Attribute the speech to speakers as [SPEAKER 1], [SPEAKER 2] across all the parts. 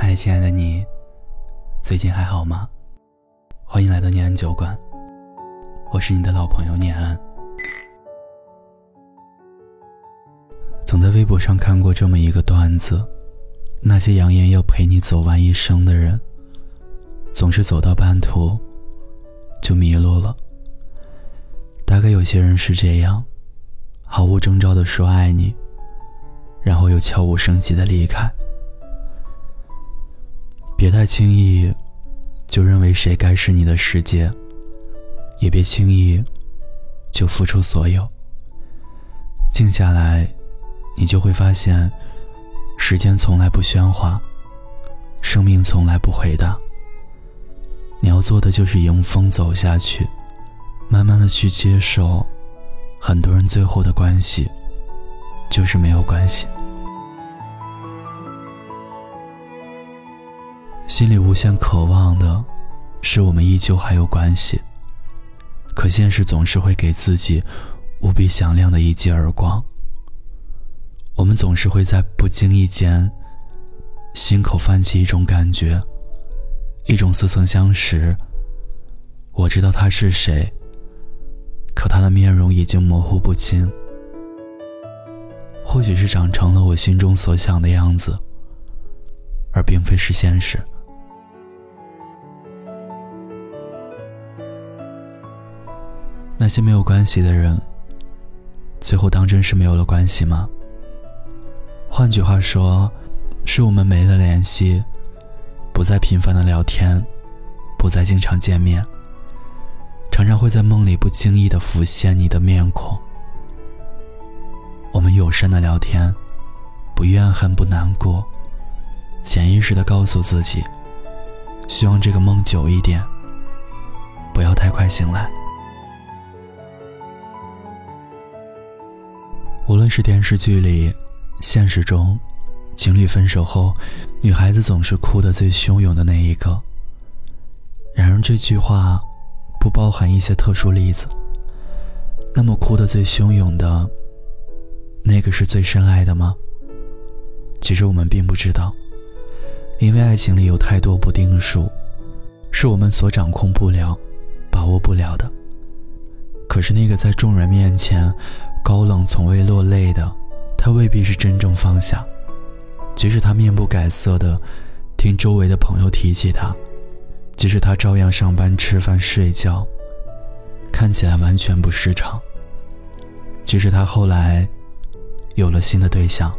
[SPEAKER 1] 嗨，亲爱的你，最近还好吗？欢迎来到念安酒馆，我是你的老朋友念安。总在微博上看过这么一个段子：那些扬言要陪你走完一生的人，总是走到半途就迷路了。大概有些人是这样，毫无征兆的说爱你，然后又悄无声息的离开。别太轻易就认为谁该是你的世界，也别轻易就付出所有。静下来，你就会发现，时间从来不喧哗，生命从来不回答。你要做的就是迎风走下去，慢慢的去接受，很多人最后的关系就是没有关系。心里无限渴望的，是我们依旧还有关系。可现实总是会给自己无比响亮的一记耳光。我们总是会在不经意间，心口泛起一种感觉，一种似曾相识。我知道他是谁，可他的面容已经模糊不清。或许是长成了我心中所想的样子，而并非是现实。那些没有关系的人，最后当真是没有了关系吗？换句话说，是我们没了联系，不再频繁的聊天，不再经常见面，常常会在梦里不经意的浮现你的面孔。我们友善的聊天，不怨恨，不难过，潜意识的告诉自己，希望这个梦久一点，不要太快醒来。是电视剧里，现实中，情侣分手后，女孩子总是哭得最汹涌的那一个。然而这句话，不包含一些特殊例子。那么哭得最汹涌的，那个是最深爱的吗？其实我们并不知道，因为爱情里有太多不定数，是我们所掌控不了、把握不了的。可是那个在众人面前。高冷从未落泪的他，未必是真正放下。即使他面不改色的听周围的朋友提起他，即使他照样上班、吃饭、睡觉，看起来完全不失常。即使他后来有了新的对象，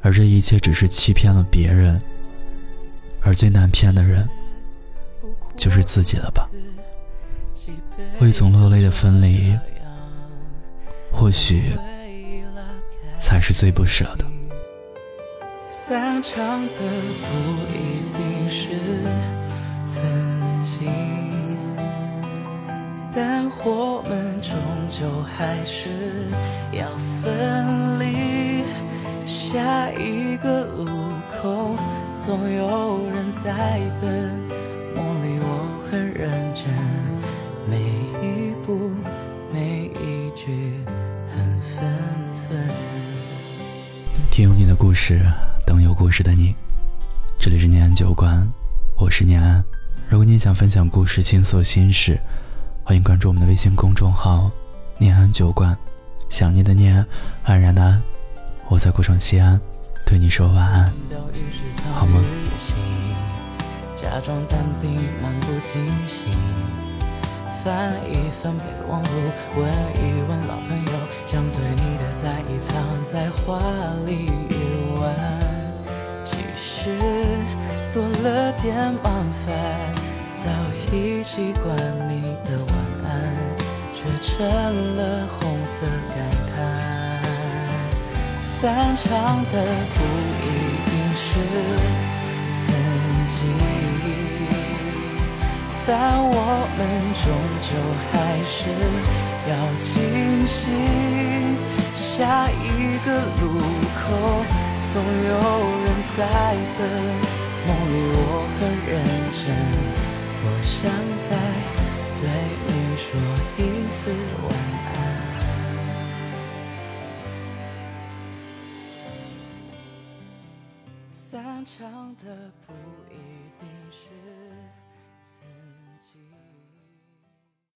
[SPEAKER 1] 而这一切只是欺骗了别人，而最难骗的人就是自己了吧？未曾落泪的分离。或许才是最不舍的。
[SPEAKER 2] 散场的不一定是曾经，但我们终究还是要分离。下一个路口，总有人在等。梦里我很认真，每一步，每一句。
[SPEAKER 1] 听有你的故事，等有故事的你。这里是念安酒馆，我是念安。如果你想分享故事、倾诉心事，欢迎关注我们的微信公众号“念安酒馆”。想念的念，安然的安，我在古城西安，对你说晚安，好吗？
[SPEAKER 2] 假装淡定，漫不经心。翻一翻备忘录，问一问在话里一晚。其实多了点麻烦，早已习惯你的晚安，却成了红色感叹。散场的不一定是曾经。但我们终究还是要清醒，下一一个路口总有人在等。梦里我很认真，多想再对你说一次晚安。散场的不一定是。